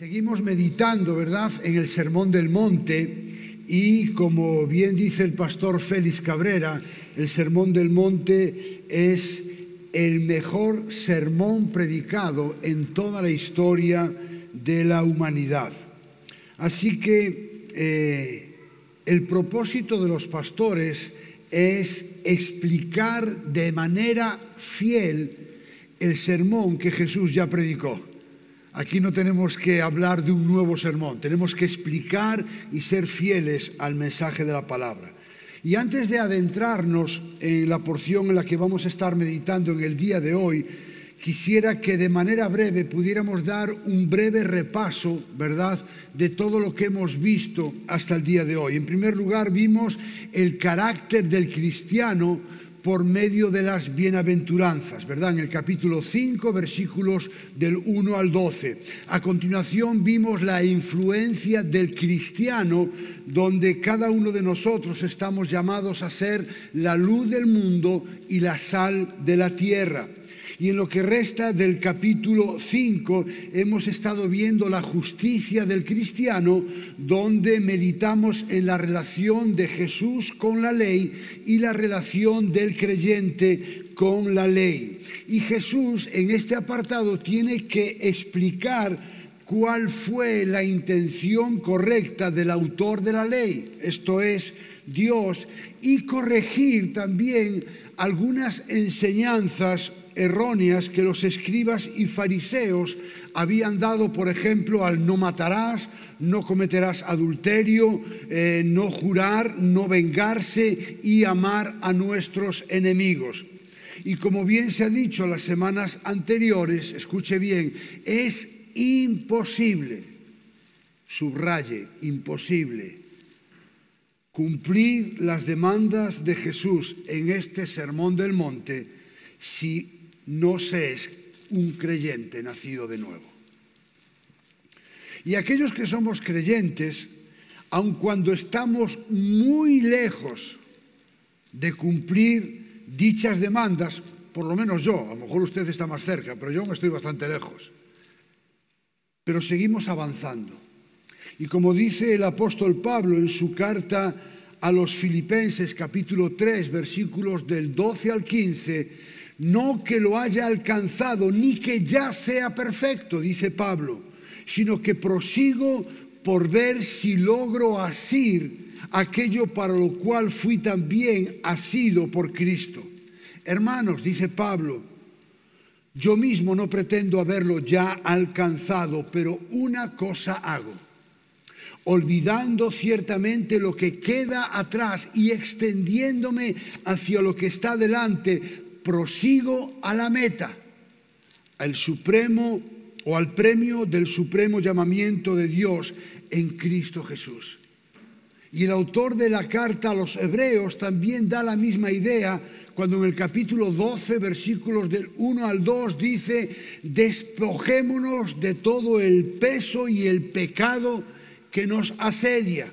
Seguimos meditando, ¿verdad?, en el Sermón del Monte y como bien dice el pastor Félix Cabrera, el Sermón del Monte es el mejor sermón predicado en toda la historia de la humanidad. Así que eh, el propósito de los pastores es explicar de manera fiel el sermón que Jesús ya predicó. Aquí no tenemos que hablar de un nuevo sermón, tenemos que explicar y ser fieles al mensaje de la palabra. Y antes de adentrarnos en la porción en la que vamos a estar meditando en el día de hoy, quisiera que de manera breve pudiéramos dar un breve repaso, ¿verdad?, de todo lo que hemos visto hasta el día de hoy. En primer lugar, vimos el carácter del cristiano por medio de las bienaventuranzas, ¿verdad? En el capítulo 5, versículos del 1 al 12. A continuación vimos la influencia del cristiano, donde cada uno de nosotros estamos llamados a ser la luz del mundo y la sal de la tierra. Y en lo que resta del capítulo 5 hemos estado viendo la justicia del cristiano, donde meditamos en la relación de Jesús con la ley y la relación del creyente con la ley. Y Jesús en este apartado tiene que explicar cuál fue la intención correcta del autor de la ley, esto es, Dios, y corregir también algunas enseñanzas erróneas que los escribas y fariseos habían dado, por ejemplo, al no matarás, no cometerás adulterio, eh, no jurar, no vengarse y amar a nuestros enemigos. Y como bien se ha dicho las semanas anteriores, escuche bien, es imposible, subraye, imposible, cumplir las demandas de Jesús en este Sermón del Monte si no se es un creyente nacido de nuevo. Y aquellos que somos creyentes, aun cuando estamos muy lejos de cumplir dichas demandas, por lo menos yo, a lo mejor usted está más cerca, pero yo me estoy bastante lejos, pero seguimos avanzando. Y como dice el apóstol Pablo en su carta a los Filipenses capítulo 3 versículos del 12 al 15, no que lo haya alcanzado, ni que ya sea perfecto, dice Pablo, sino que prosigo por ver si logro asir aquello para lo cual fui también asido por Cristo. Hermanos, dice Pablo, yo mismo no pretendo haberlo ya alcanzado, pero una cosa hago, olvidando ciertamente lo que queda atrás y extendiéndome hacia lo que está delante, prosigo a la meta, al supremo o al premio del supremo llamamiento de Dios en Cristo Jesús. Y el autor de la carta a los hebreos también da la misma idea cuando en el capítulo 12, versículos del 1 al 2 dice, despojémonos de todo el peso y el pecado que nos asedia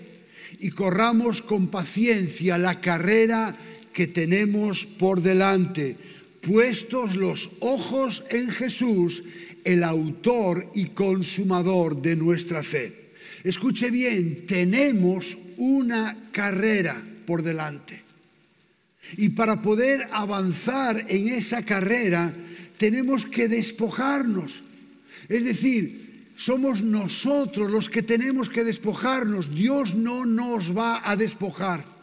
y corramos con paciencia la carrera que tenemos por delante, puestos los ojos en Jesús, el autor y consumador de nuestra fe. Escuche bien, tenemos una carrera por delante. Y para poder avanzar en esa carrera, tenemos que despojarnos. Es decir, somos nosotros los que tenemos que despojarnos. Dios no nos va a despojar.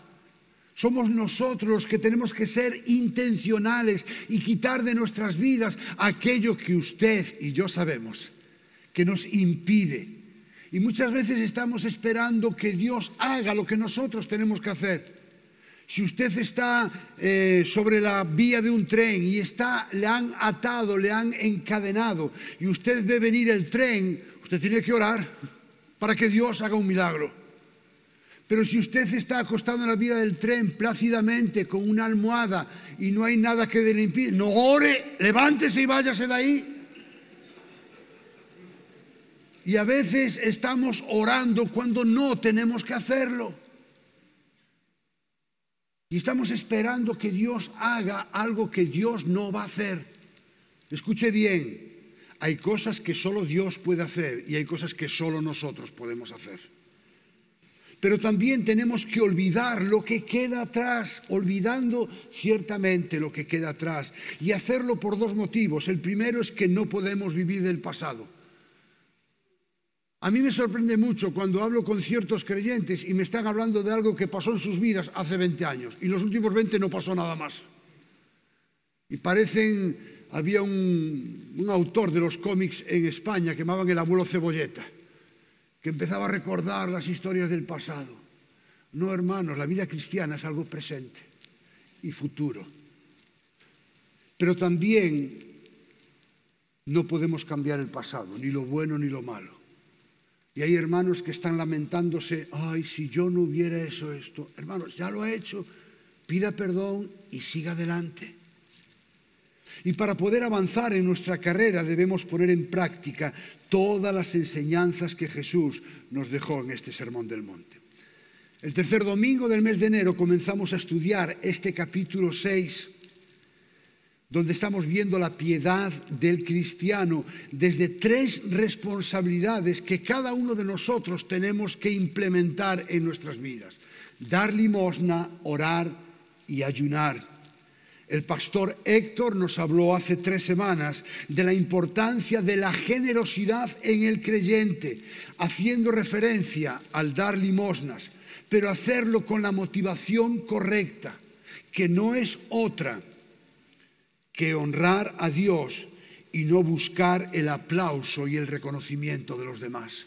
Somos nosotros los que tenemos que ser intencionales y quitar de nuestras vidas aquello que usted y yo sabemos que nos impide. Y muchas veces estamos esperando que Dios haga lo que nosotros tenemos que hacer. Si usted está eh, sobre la vía de un tren y está, le han atado, le han encadenado y usted ve venir el tren, usted tiene que orar para que Dios haga un milagro. Pero si usted está acostado en la vía del tren plácidamente con una almohada y no hay nada que le impida, no ore, levántese y váyase de ahí. Y a veces estamos orando cuando no tenemos que hacerlo. Y estamos esperando que Dios haga algo que Dios no va a hacer. Escuche bien, hay cosas que solo Dios puede hacer y hay cosas que solo nosotros podemos hacer. Pero también tenemos que olvidar lo que queda atrás, olvidando ciertamente lo que queda atrás. Y hacerlo por dos motivos. El primero es que no podemos vivir del pasado. A mí me sorprende mucho cuando hablo con ciertos creyentes y me están hablando de algo que pasó en sus vidas hace 20 años y los últimos 20 no pasó nada más. Y parecen, había un, autor de los cómics en España que llamaban el abuelo Cebolleta que empezaba a recordar las historias del pasado. No, hermanos, la vida cristiana es algo presente y futuro. Pero también no podemos cambiar el pasado, ni lo bueno ni lo malo. Y hay hermanos que están lamentándose, ay, si yo no hubiera hecho esto. Hermanos, ya lo ha hecho, pida perdón y siga adelante. Y para poder avanzar en nuestra carrera debemos poner en práctica todas las enseñanzas que Jesús nos dejó en este Sermón del Monte. El tercer domingo del mes de enero comenzamos a estudiar este capítulo 6, donde estamos viendo la piedad del cristiano desde tres responsabilidades que cada uno de nosotros tenemos que implementar en nuestras vidas. Dar limosna, orar y ayunar. El pastor Héctor nos habló hace tres semanas de la importancia de la generosidad en el creyente, haciendo referencia al dar limosnas, pero hacerlo con la motivación correcta, que no es otra que honrar a Dios y no buscar el aplauso y el reconocimiento de los demás.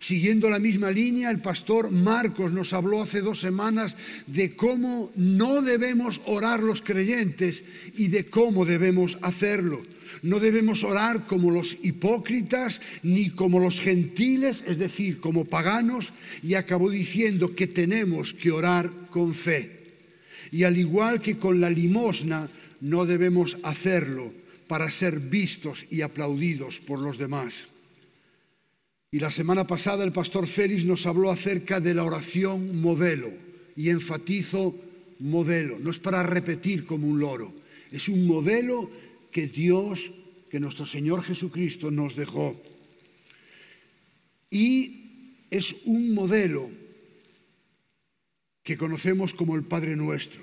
Siguiendo la misma línea, el pastor Marcos nos habló hace dos semanas de cómo no debemos orar los creyentes y de cómo debemos hacerlo. No debemos orar como los hipócritas ni como los gentiles, es decir, como paganos, y acabó diciendo que tenemos que orar con fe. Y al igual que con la limosna, no debemos hacerlo para ser vistos y aplaudidos por los demás. Y la semana pasada el pastor Félix nos habló acerca de la oración modelo. Y enfatizo modelo. No es para repetir como un loro. Es un modelo que Dios, que nuestro Señor Jesucristo nos dejó. Y es un modelo que conocemos como el Padre Nuestro.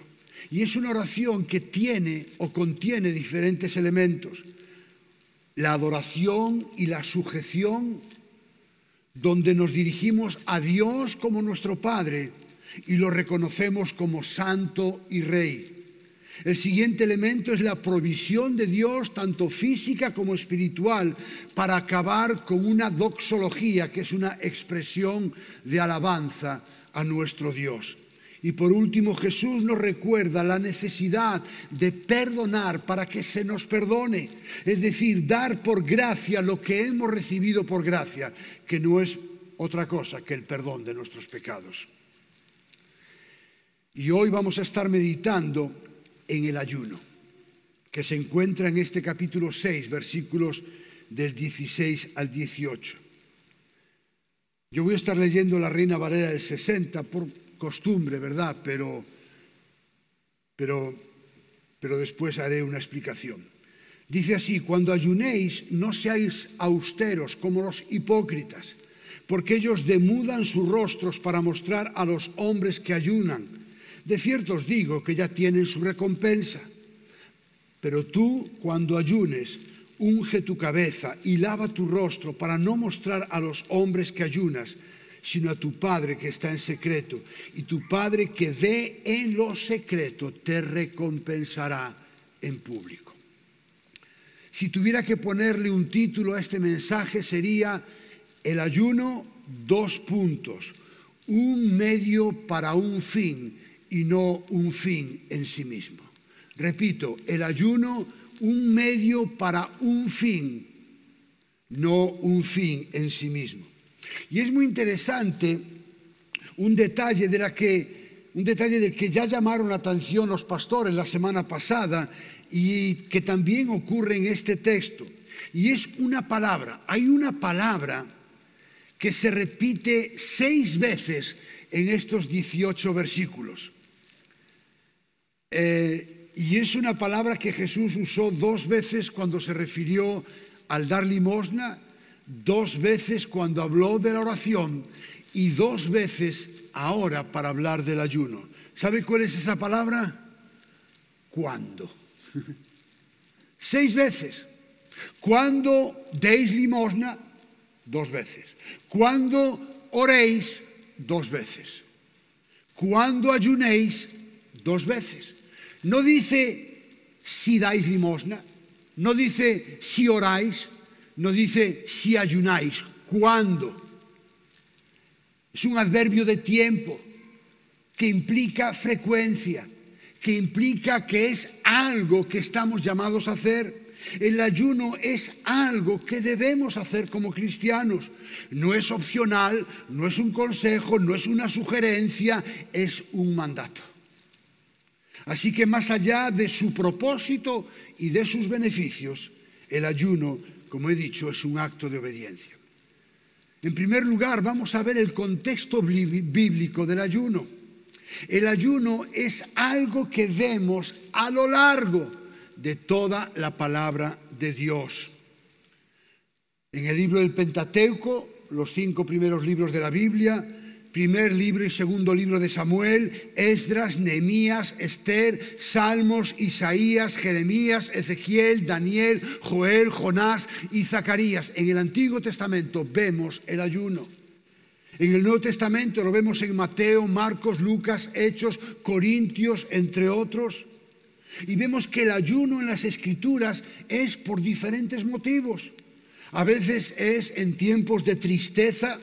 Y es una oración que tiene o contiene diferentes elementos. La adoración y la sujeción donde nos dirigimos a Dios como nuestro Padre y lo reconocemos como Santo y Rey. El siguiente elemento es la provisión de Dios, tanto física como espiritual, para acabar con una doxología, que es una expresión de alabanza a nuestro Dios. Y por último, Jesús nos recuerda la necesidad de perdonar para que se nos perdone. Es decir, dar por gracia lo que hemos recibido por gracia, que no es otra cosa que el perdón de nuestros pecados. Y hoy vamos a estar meditando en el ayuno, que se encuentra en este capítulo 6, versículos del 16 al 18. Yo voy a estar leyendo la Reina Valera del 60 por costumbre, ¿verdad? Pero, pero, pero después haré una explicación. Dice así, cuando ayunéis, no seáis austeros como los hipócritas, porque ellos demudan sus rostros para mostrar a los hombres que ayunan. De cierto os digo que ya tienen su recompensa. Pero tú, cuando ayunes, unge tu cabeza y lava tu rostro para no mostrar a los hombres que ayunas, sino a tu Padre que está en secreto. Y tu Padre que ve en lo secreto te recompensará en público. Si tuviera que ponerle un título a este mensaje sería El ayuno, dos puntos. Un medio para un fin y no un fin en sí mismo. Repito, el ayuno, un medio para un fin, no un fin en sí mismo. Y es muy interesante un detalle de la que un detalle del que ya llamaron la atención los pastores la semana pasada y que también ocurre en este texto. Y es una palabra, hay una palabra que se repite seis veces en estos 18 versículos. Eh, y es una palabra que Jesús usó dos veces cuando se refirió al dar limosna, dos veces cuando habló de la oración y dos veces ahora para hablar del ayuno. ¿Sabe cuál es esa palabra? ¿Cuándo? Seis veces. Cuando deis limosna, dos veces. Cuando oréis, dos veces. Cuando ayunéis, dos veces. No dice si dais limosna, no dice si oráis, no dice si ayunáis. ¿Cuándo? Es un adverbio de tiempo que implica frecuencia, que implica que es algo que estamos llamados a hacer. El ayuno es algo que debemos hacer como cristianos. No es opcional, no es un consejo, no es una sugerencia, es un mandato. Así que más allá de su propósito y de sus beneficios, el ayuno, como he dicho, es un acto de obediencia. En primer lugar, vamos a ver el contexto bíblico del ayuno. El ayuno es algo que vemos a lo largo de toda la palabra de Dios. En el libro del Pentateuco, los cinco primeros libros de la Biblia, primer libro y segundo libro de Samuel, Esdras, Nehemías, Esther, Salmos, Isaías, Jeremías, Ezequiel, Daniel, Joel, Jonás y Zacarías. En el Antiguo Testamento vemos el ayuno. En el Nuevo Testamento lo vemos en Mateo, Marcos, Lucas, Hechos, Corintios, entre otros. Y vemos que el ayuno en las escrituras es por diferentes motivos. A veces es en tiempos de tristeza,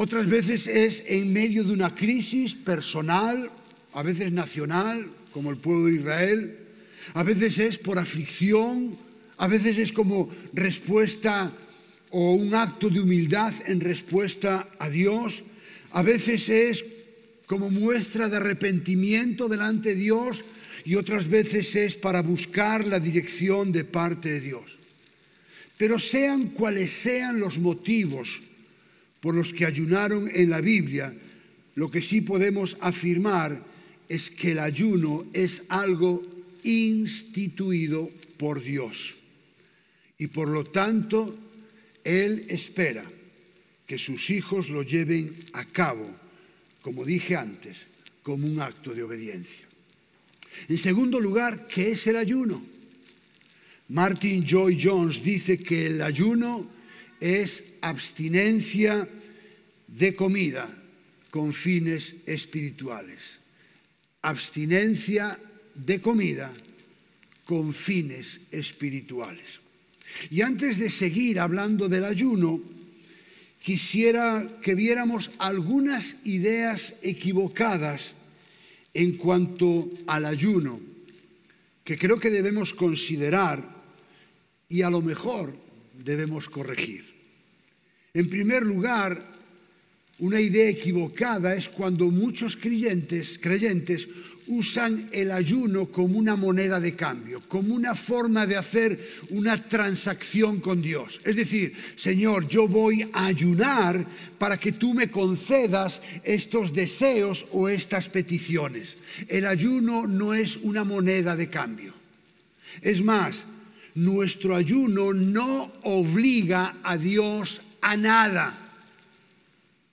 otras veces es en medio de una crisis personal, a veces nacional, como el pueblo de Israel, a veces es por aflicción, a veces es como respuesta o un acto de humildad en respuesta a Dios, a veces es como muestra de arrepentimiento delante de Dios y otras veces es para buscar la dirección de parte de Dios. Pero sean cuales sean los motivos por los que ayunaron en la Biblia, lo que sí podemos afirmar es que el ayuno es algo instituido por Dios. Y por lo tanto, Él espera que sus hijos lo lleven a cabo, como dije antes, como un acto de obediencia. En segundo lugar, ¿qué es el ayuno? Martin Joy Jones dice que el ayuno es abstinencia de comida con fines espirituales. Abstinencia de comida con fines espirituales. Y antes de seguir hablando del ayuno, quisiera que viéramos algunas ideas equivocadas en cuanto al ayuno, que creo que debemos considerar y a lo mejor debemos corregir. En primer lugar, una idea equivocada es cuando muchos creyentes, creyentes usan el ayuno como una moneda de cambio, como una forma de hacer una transacción con Dios. Es decir, Señor, yo voy a ayunar para que tú me concedas estos deseos o estas peticiones. El ayuno no es una moneda de cambio. Es más, nuestro ayuno no obliga a Dios a nada.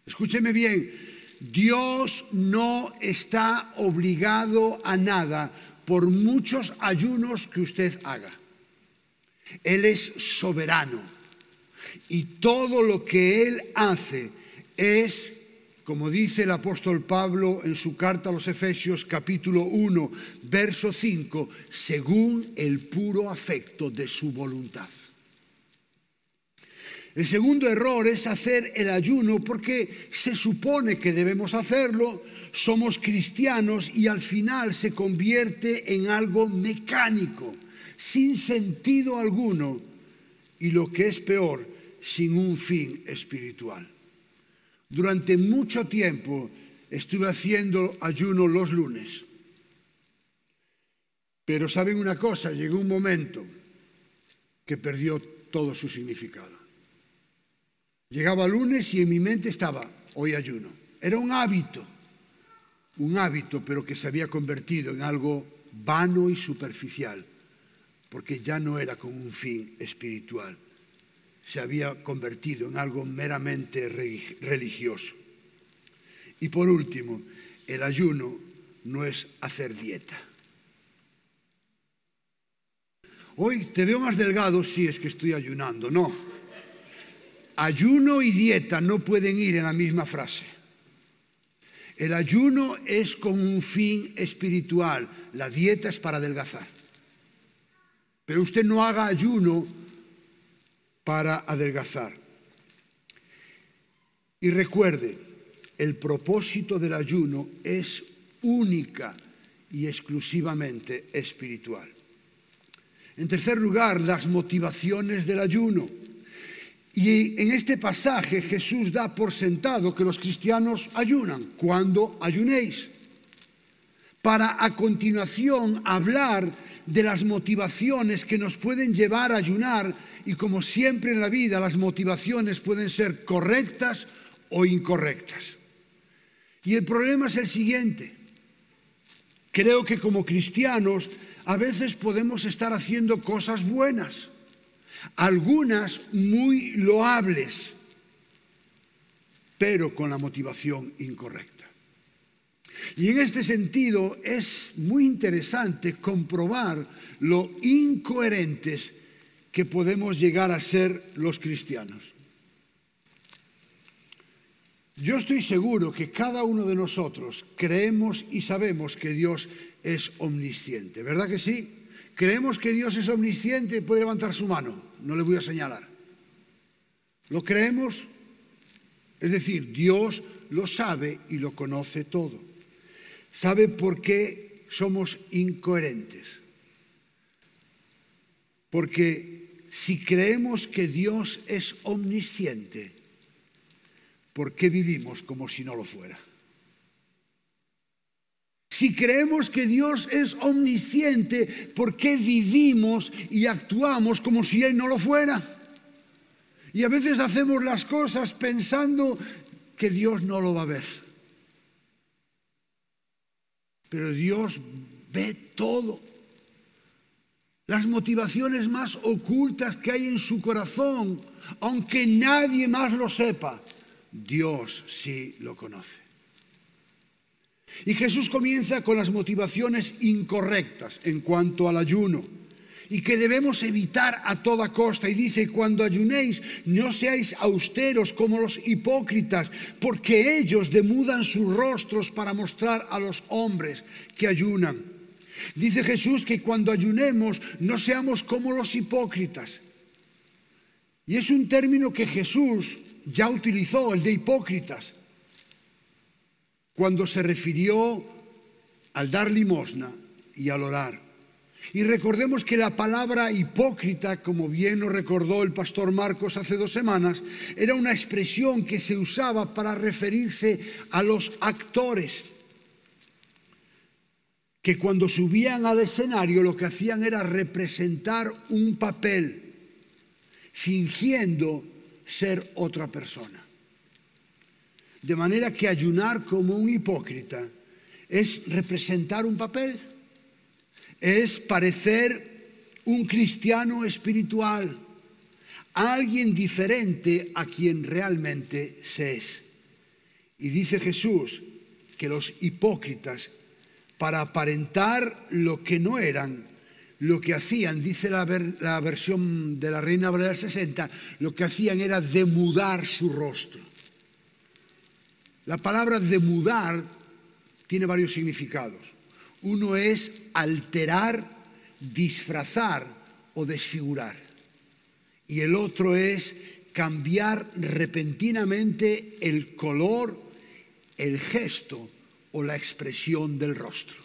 Escúcheme bien, Dios no está obligado a nada por muchos ayunos que usted haga. Él es soberano y todo lo que Él hace es, como dice el apóstol Pablo en su carta a los Efesios capítulo 1, verso 5, según el puro afecto de su voluntad. El segundo error es hacer el ayuno porque se supone que debemos hacerlo, somos cristianos y al final se convierte en algo mecánico, sin sentido alguno y lo que es peor, sin un fin espiritual. Durante mucho tiempo estuve haciendo ayuno los lunes. Pero saben una cosa, llegó un momento que perdió todo su significado. Llegaba lunes y en mi mente estaba, hoy ayuno. Era un hábito, un hábito, pero que se había convertido en algo vano y superficial, porque ya no era con un fin espiritual, se había convertido en algo meramente religioso. Y por último, el ayuno no es hacer dieta. Hoy te veo más delgado si es que estoy ayunando. No. Ayuno y dieta no pueden ir en la misma frase. El ayuno es con un fin espiritual, la dieta es para adelgazar. Pero usted no haga ayuno para adelgazar. Y recuerde, el propósito del ayuno es única y exclusivamente espiritual. En tercer lugar, las motivaciones del ayuno. Y en este pasaje Jesús da por sentado que los cristianos ayunan cuando ayunéis, para a continuación hablar de las motivaciones que nos pueden llevar a ayunar y como siempre en la vida las motivaciones pueden ser correctas o incorrectas. Y el problema es el siguiente. Creo que como cristianos a veces podemos estar haciendo cosas buenas algunas muy loables, pero con la motivación incorrecta. Y en este sentido es muy interesante comprobar lo incoherentes que podemos llegar a ser los cristianos. Yo estoy seguro que cada uno de nosotros creemos y sabemos que Dios es omnisciente, ¿verdad que sí? Creemos que Dios es omnisciente, puede levantar su mano, no le voy a señalar. ¿Lo creemos? Es decir, Dios lo sabe y lo conoce todo. Sabe por qué somos incoherentes. Porque si creemos que Dios es omnisciente, ¿por qué vivimos como si no lo fuera? Si creemos que Dios es omnisciente, ¿por qué vivimos y actuamos como si Él no lo fuera? Y a veces hacemos las cosas pensando que Dios no lo va a ver. Pero Dios ve todo. Las motivaciones más ocultas que hay en su corazón, aunque nadie más lo sepa, Dios sí lo conoce. Y Jesús comienza con las motivaciones incorrectas en cuanto al ayuno y que debemos evitar a toda costa. Y dice, cuando ayunéis, no seáis austeros como los hipócritas, porque ellos demudan sus rostros para mostrar a los hombres que ayunan. Dice Jesús que cuando ayunemos no seamos como los hipócritas. Y es un término que Jesús ya utilizó, el de hipócritas cuando se refirió al dar limosna y al orar. Y recordemos que la palabra hipócrita, como bien nos recordó el pastor Marcos hace dos semanas, era una expresión que se usaba para referirse a los actores, que cuando subían al escenario lo que hacían era representar un papel, fingiendo ser otra persona. De manera que ayunar como un hipócrita es representar un papel, es parecer un cristiano espiritual, alguien diferente a quien realmente se es. Y dice Jesús que los hipócritas, para aparentar lo que no eran, lo que hacían, dice la, versión de la Reina Valera 60, lo que hacían era demudar su rostro. La palabra demudar tiene varios significados. Uno es alterar, disfrazar o desfigurar. Y el otro es cambiar repentinamente el color, el gesto o la expresión del rostro.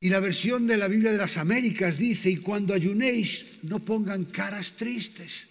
Y la versión de la Biblia de las Américas dice, y cuando ayunéis no pongan caras tristes,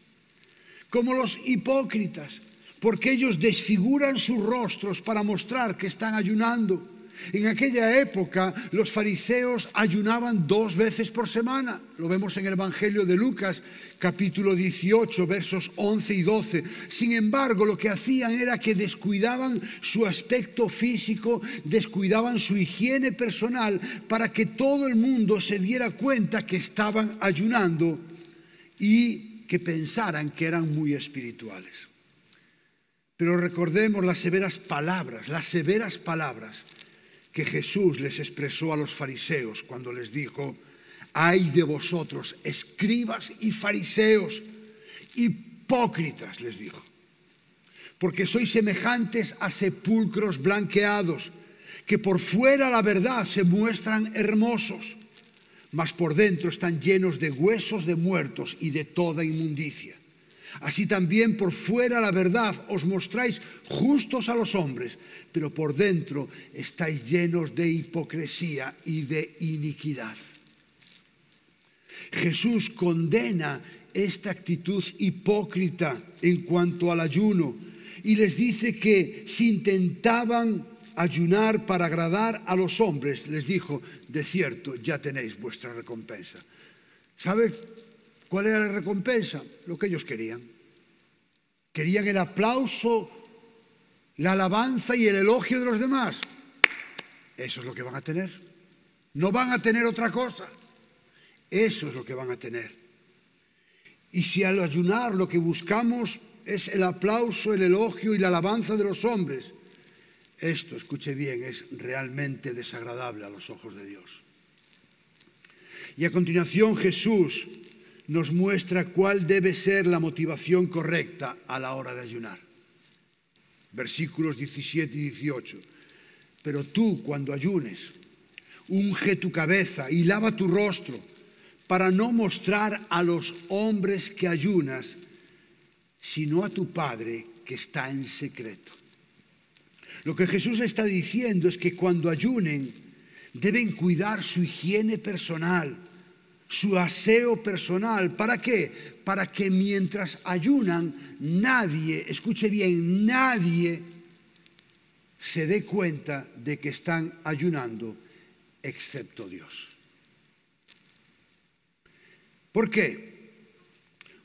como los hipócritas porque ellos desfiguran sus rostros para mostrar que están ayunando. En aquella época los fariseos ayunaban dos veces por semana. Lo vemos en el Evangelio de Lucas, capítulo 18, versos 11 y 12. Sin embargo, lo que hacían era que descuidaban su aspecto físico, descuidaban su higiene personal para que todo el mundo se diera cuenta que estaban ayunando y que pensaran que eran muy espirituales. Pero recordemos las severas palabras, las severas palabras que Jesús les expresó a los fariseos cuando les dijo, ay de vosotros, escribas y fariseos, hipócritas, les dijo, porque sois semejantes a sepulcros blanqueados, que por fuera la verdad se muestran hermosos, mas por dentro están llenos de huesos de muertos y de toda inmundicia. Así también por fuera la verdad os mostráis justos a los hombres, pero por dentro estáis llenos de hipocresía y de iniquidad. Jesús condena esta actitud hipócrita en cuanto al ayuno y les dice que si intentaban ayunar para agradar a los hombres, les dijo, de cierto, ya tenéis vuestra recompensa. ¿Sabe cuál era la recompensa? Lo que ellos querían. Querían el aplauso, la alabanza y el elogio de los demás. Eso es lo que van a tener. No van a tener otra cosa. Eso es lo que van a tener. Y si al ayunar lo que buscamos es el aplauso, el elogio y la alabanza de los hombres, esto, escuche bien, es realmente desagradable a los ojos de Dios. Y a continuación Jesús nos muestra cuál debe ser la motivación correcta a la hora de ayunar. Versículos 17 y 18. Pero tú cuando ayunes, unge tu cabeza y lava tu rostro para no mostrar a los hombres que ayunas, sino a tu Padre que está en secreto. Lo que Jesús está diciendo es que cuando ayunen deben cuidar su higiene personal, su aseo personal. ¿Para qué? Para que mientras ayunan nadie, escuche bien, nadie se dé cuenta de que están ayunando excepto Dios. ¿Por qué?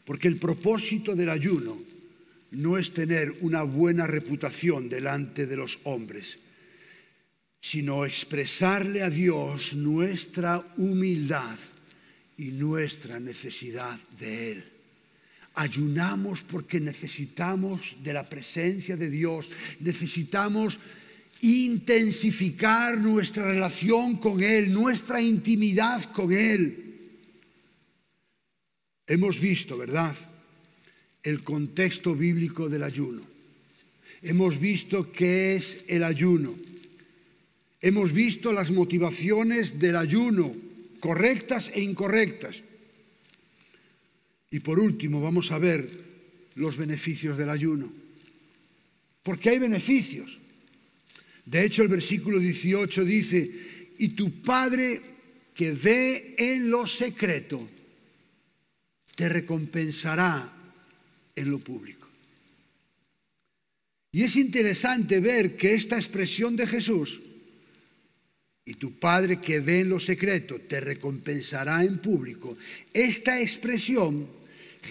Porque el propósito del ayuno no es tener una buena reputación delante de los hombres, sino expresarle a Dios nuestra humildad y nuestra necesidad de Él. Ayunamos porque necesitamos de la presencia de Dios, necesitamos intensificar nuestra relación con Él, nuestra intimidad con Él. Hemos visto, ¿verdad? El contexto bíblico del ayuno. Hemos visto qué es el ayuno. Hemos visto las motivaciones del ayuno correctas e incorrectas. Y por último vamos a ver los beneficios del ayuno. Porque hay beneficios. De hecho, el versículo 18 dice, y tu Padre que ve en lo secreto, te recompensará en lo público. Y es interesante ver que esta expresión de Jesús y tu Padre que ve en lo secreto te recompensará en público. Esta expresión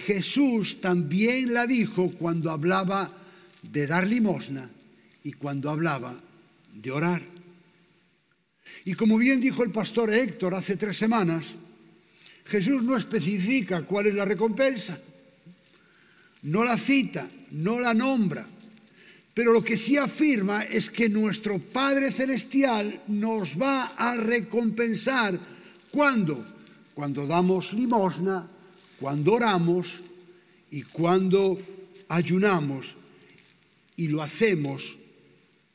Jesús también la dijo cuando hablaba de dar limosna y cuando hablaba de orar. Y como bien dijo el pastor Héctor hace tres semanas, Jesús no especifica cuál es la recompensa, no la cita, no la nombra. Pero lo que sí afirma es que nuestro Padre Celestial nos va a recompensar. ¿Cuándo? Cuando damos limosna, cuando oramos y cuando ayunamos y lo hacemos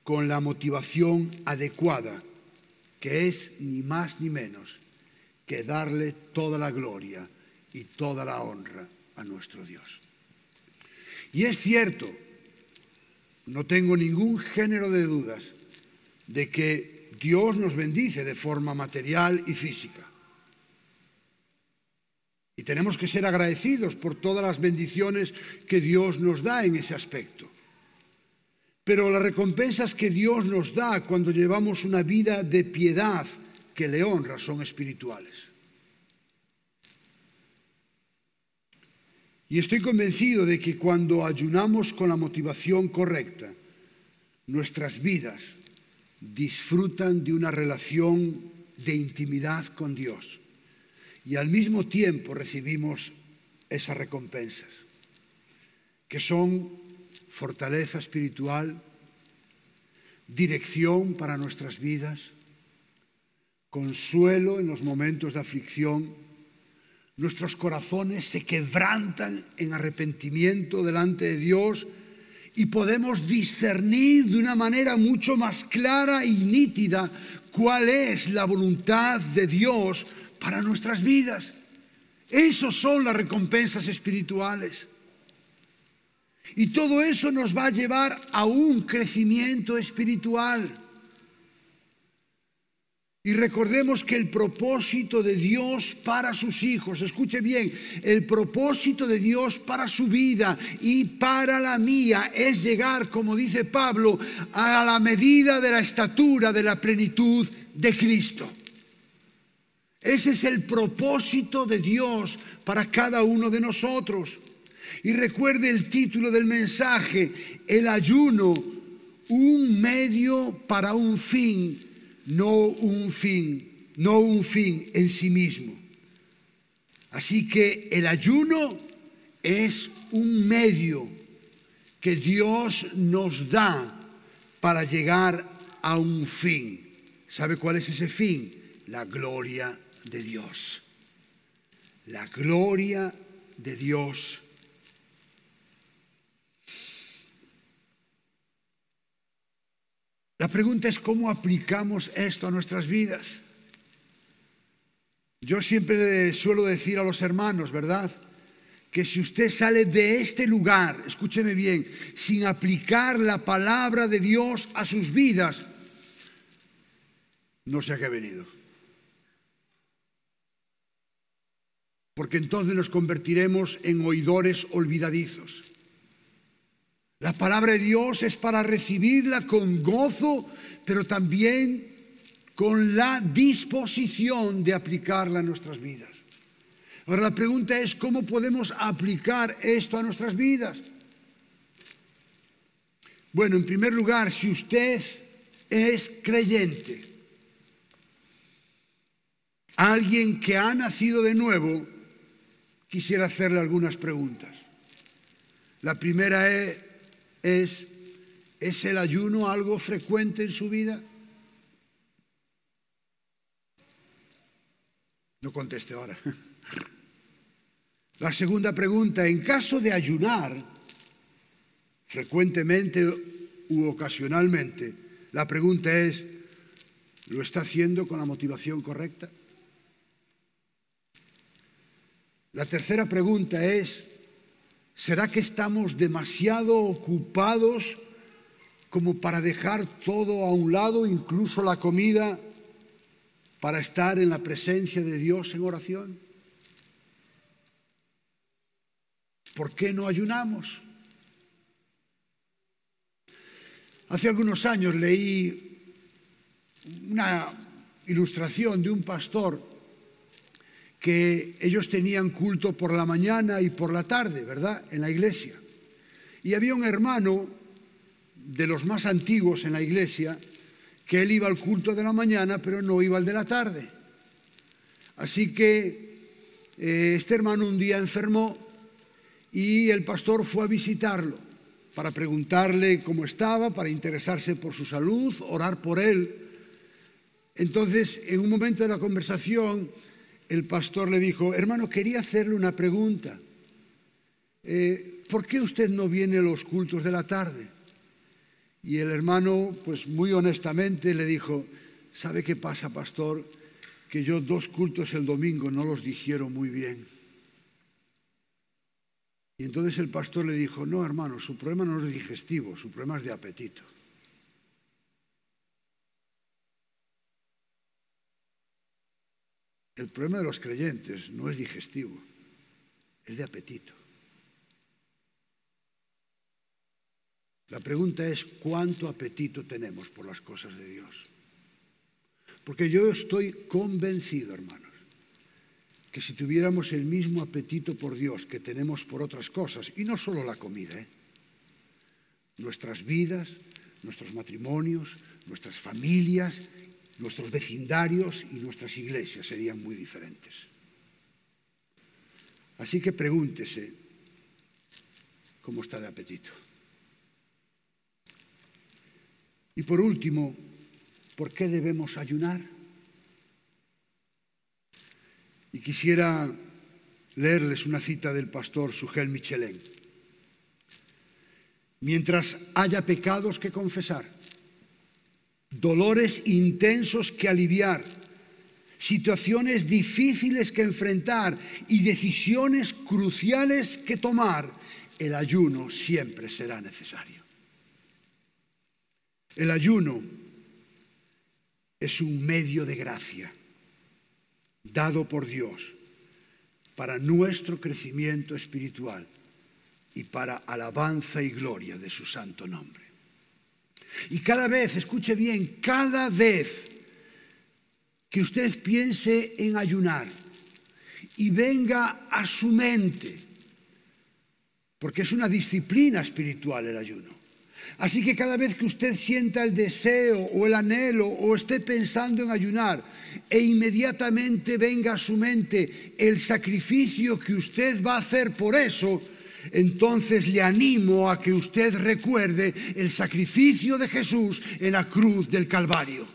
con la motivación adecuada, que es ni más ni menos que darle toda la gloria y toda la honra a nuestro Dios. Y es cierto, no tengo ningún género de dudas de que Dios nos bendice de forma material y física. Y tenemos que ser agradecidos por todas las bendiciones que Dios nos da en ese aspecto. Pero las recompensas que Dios nos da cuando llevamos una vida de piedad que le honra son espirituales. Y estoy convencido de que cuando ayunamos con la motivación correcta, nuestras vidas disfrutan de una relación de intimidad con Dios. Y al mismo tiempo recibimos esas recompensas, que son fortaleza espiritual, dirección para nuestras vidas, consuelo en los momentos de aflicción, nuestros corazones se quebrantan en arrepentimiento delante de Dios y podemos discernir de una manera mucho más clara y nítida cuál es la voluntad de Dios para nuestras vidas. Esas son las recompensas espirituales. Y todo eso nos va a llevar a un crecimiento espiritual. Y recordemos que el propósito de Dios para sus hijos, escuche bien, el propósito de Dios para su vida y para la mía es llegar, como dice Pablo, a la medida de la estatura de la plenitud de Cristo. Ese es el propósito de Dios para cada uno de nosotros. Y recuerde el título del mensaje, el ayuno, un medio para un fin, no un fin, no un fin en sí mismo. Así que el ayuno es un medio que Dios nos da para llegar a un fin. ¿Sabe cuál es ese fin? La gloria de Dios. La gloria de Dios. La pregunta es cómo aplicamos esto a nuestras vidas. Yo siempre suelo decir a los hermanos, ¿verdad? Que si usted sale de este lugar, escúcheme bien, sin aplicar la palabra de Dios a sus vidas, no sé a qué ha venido. porque entonces nos convertiremos en oidores olvidadizos. La palabra de Dios es para recibirla con gozo, pero también con la disposición de aplicarla a nuestras vidas. Ahora la pregunta es, ¿cómo podemos aplicar esto a nuestras vidas? Bueno, en primer lugar, si usted es creyente, alguien que ha nacido de nuevo, quisiera hacerle algunas preguntas. La primera es, es, ¿es el ayuno algo frecuente en su vida? No conteste ahora. La segunda pregunta, en caso de ayunar, frecuentemente u ocasionalmente, la pregunta es, ¿lo está haciendo con la motivación correcta? La tercera pregunta es, ¿será que estamos demasiado ocupados como para dejar todo a un lado, incluso la comida, para estar en la presencia de Dios en oración? ¿Por qué no ayunamos? Hace algunos años leí una ilustración de un pastor que ellos tenían culto por la mañana y por la tarde, ¿verdad? En la iglesia. Y había un hermano de los más antiguos en la iglesia que él iba al culto de la mañana, pero no iba al de la tarde. Así que eh, este hermano un día enfermó y el pastor fue a visitarlo para preguntarle cómo estaba, para interesarse por su salud, orar por él. Entonces, en un momento de la conversación, el pastor le dijo, hermano, quería hacerle una pregunta. Eh, ¿Por qué usted no viene a los cultos de la tarde? Y el hermano, pues muy honestamente, le dijo, ¿sabe qué pasa, pastor? Que yo dos cultos el domingo no los digiero muy bien. Y entonces el pastor le dijo, no, hermano, su problema no es digestivo, su problema es de apetito. El problema de los creyentes no es digestivo, es de apetito. La pregunta es cuánto apetito tenemos por las cosas de Dios. Porque yo estoy convencido, hermanos, que si tuviéramos el mismo apetito por Dios que tenemos por otras cosas, y no solo la comida, ¿eh? nuestras vidas, nuestros matrimonios, nuestras familias, nuestros vecindarios y nuestras iglesias serían muy diferentes. Así que pregúntese cómo está de apetito. Y por último, ¿por qué debemos ayunar? Y quisiera leerles una cita del pastor Sugel Michelin. Mientras haya pecados que confesar, dolores intensos que aliviar, situaciones difíciles que enfrentar y decisiones cruciales que tomar, el ayuno siempre será necesario. El ayuno es un medio de gracia dado por Dios para nuestro crecimiento espiritual y para alabanza y gloria de su santo nombre. Y cada vez, escuche bien, cada vez que usted piense en ayunar y venga a su mente, porque es una disciplina espiritual el ayuno, Así que cada vez que usted sienta el deseo o el anhelo o esté pensando en ayunar e inmediatamente venga a su mente el sacrificio que usted va a hacer por eso, entonces le animo a que usted recuerde el sacrificio de Jesús en la cruz del Calvario.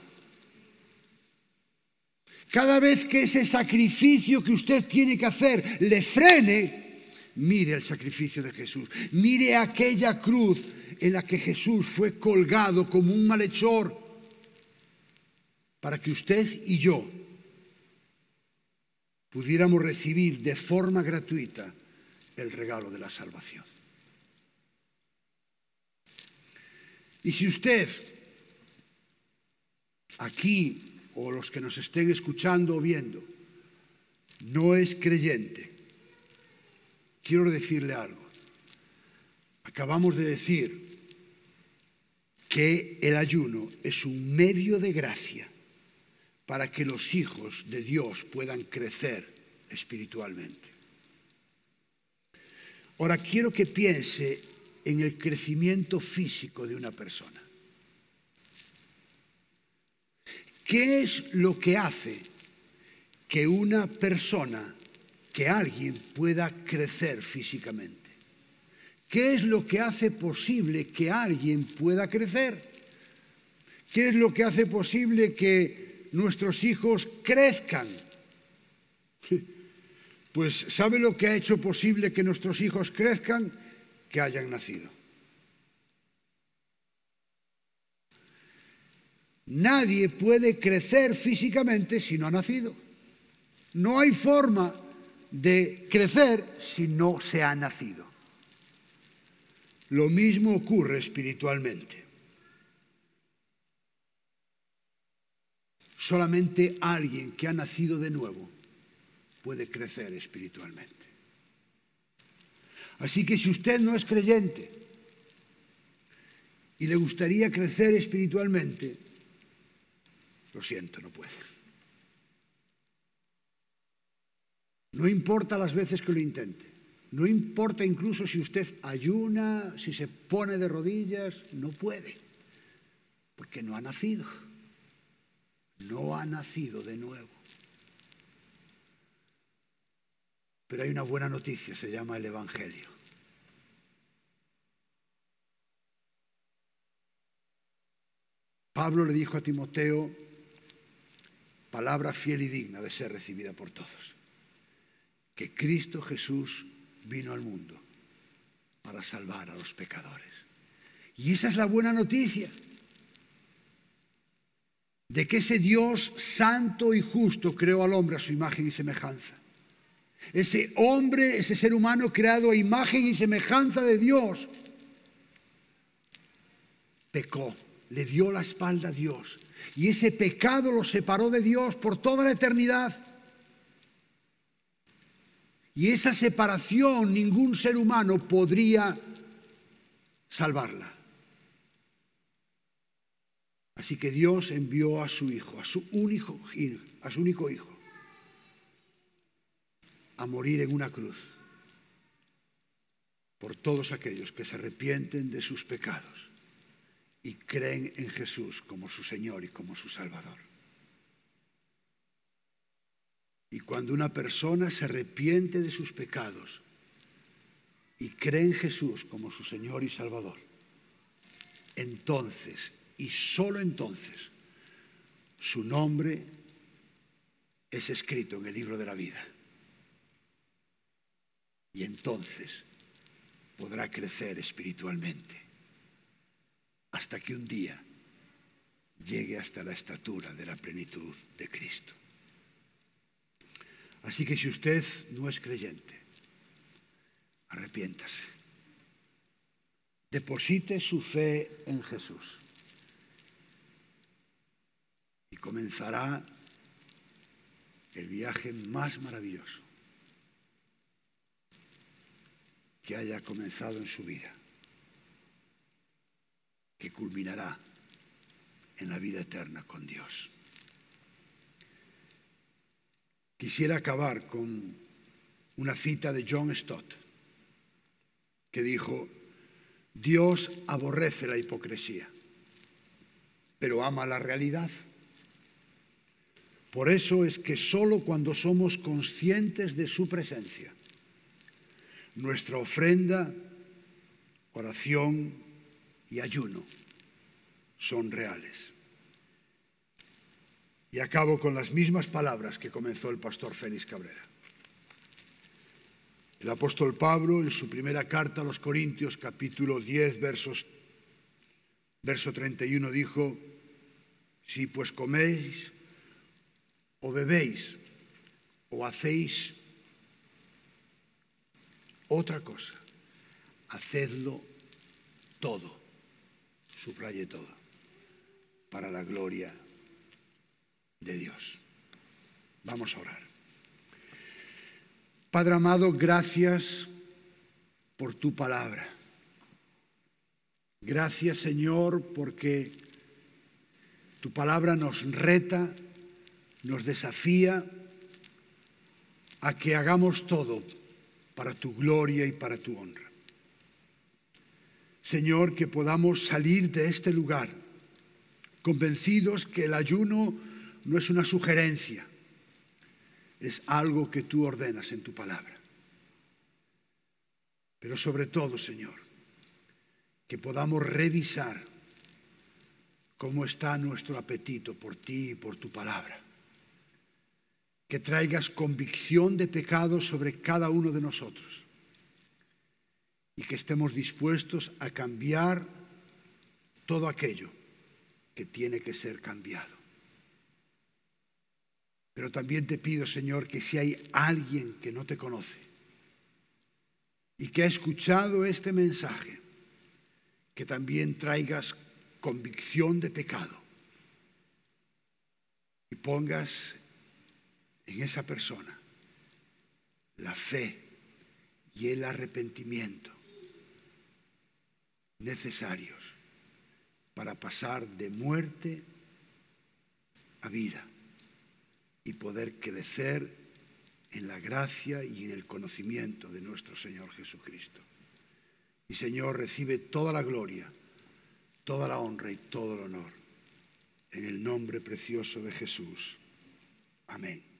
Cada vez que ese sacrificio que usted tiene que hacer le frene, mire el sacrificio de Jesús, mire aquella cruz en la que Jesús fue colgado como un malhechor para que usted y yo pudiéramos recibir de forma gratuita el regalo de la salvación. Y si usted aquí o los que nos estén escuchando o viendo no es creyente, quiero decirle algo. Acabamos de decir que el ayuno es un medio de gracia para que los hijos de Dios puedan crecer espiritualmente. Ahora quiero que piense en el crecimiento físico de una persona. ¿Qué es lo que hace que una persona, que alguien pueda crecer físicamente? ¿Qué es lo que hace posible que alguien pueda crecer? ¿Qué es lo que hace posible que nuestros hijos crezcan? Pues ¿sabe lo que ha hecho posible que nuestros hijos crezcan? Que hayan nacido. Nadie puede crecer físicamente si no ha nacido. No hay forma de crecer si no se ha nacido. Lo mismo ocurre espiritualmente. Solamente alguien que ha nacido de nuevo puede crecer espiritualmente. Así que si usted no es creyente y le gustaría crecer espiritualmente, lo siento, no puede. No importa las veces que lo intente. No importa incluso si usted ayuna, si se pone de rodillas, no puede, porque no ha nacido. No ha nacido de nuevo. Pero hay una buena noticia, se llama el Evangelio. Pablo le dijo a Timoteo, palabra fiel y digna de ser recibida por todos, que Cristo Jesús vino al mundo para salvar a los pecadores. Y esa es la buena noticia de que ese Dios santo y justo creó al hombre a su imagen y semejanza. Ese hombre, ese ser humano creado a imagen y semejanza de Dios, pecó, le dio la espalda a Dios. Y ese pecado lo separó de Dios por toda la eternidad. Y esa separación ningún ser humano podría salvarla. Así que Dios envió a su hijo, a su único, a su único hijo, a morir en una cruz por todos aquellos que se arrepienten de sus pecados y creen en Jesús como su Señor y como su Salvador. Y cuando una persona se arrepiente de sus pecados y cree en Jesús como su Señor y Salvador, entonces y solo entonces su nombre es escrito en el libro de la vida. Y entonces podrá crecer espiritualmente hasta que un día llegue hasta la estatura de la plenitud de Cristo. Así que si usted no es creyente, arrepiéntase. Deposite su fe en Jesús. Y comenzará el viaje más maravilloso que haya comenzado en su vida, que culminará en la vida eterna con Dios. Quisiera acabar con una cita de John Stott, que dijo, Dios aborrece la hipocresía, pero ama la realidad. Por eso es que solo cuando somos conscientes de su presencia, nuestra ofrenda, oración y ayuno son reales. Y acabo con las mismas palabras que comenzó el pastor Félix Cabrera. El apóstol Pablo en su primera carta a los Corintios capítulo 10 versos, verso 31 dijo, si pues coméis o bebéis o hacéis otra cosa, hacedlo todo, subraye todo, para la gloria de Dios. Vamos a orar. Padre amado, gracias por tu palabra. Gracias Señor porque tu palabra nos reta, nos desafía a que hagamos todo para tu gloria y para tu honra. Señor, que podamos salir de este lugar convencidos que el ayuno no es una sugerencia, es algo que tú ordenas en tu palabra. Pero sobre todo, Señor, que podamos revisar cómo está nuestro apetito por ti y por tu palabra. Que traigas convicción de pecado sobre cada uno de nosotros y que estemos dispuestos a cambiar todo aquello que tiene que ser cambiado. Pero también te pido, Señor, que si hay alguien que no te conoce y que ha escuchado este mensaje, que también traigas convicción de pecado y pongas en esa persona la fe y el arrepentimiento necesarios para pasar de muerte a vida y poder crecer en la gracia y en el conocimiento de nuestro Señor Jesucristo. Y Señor, recibe toda la gloria, toda la honra y todo el honor en el nombre precioso de Jesús. Amén.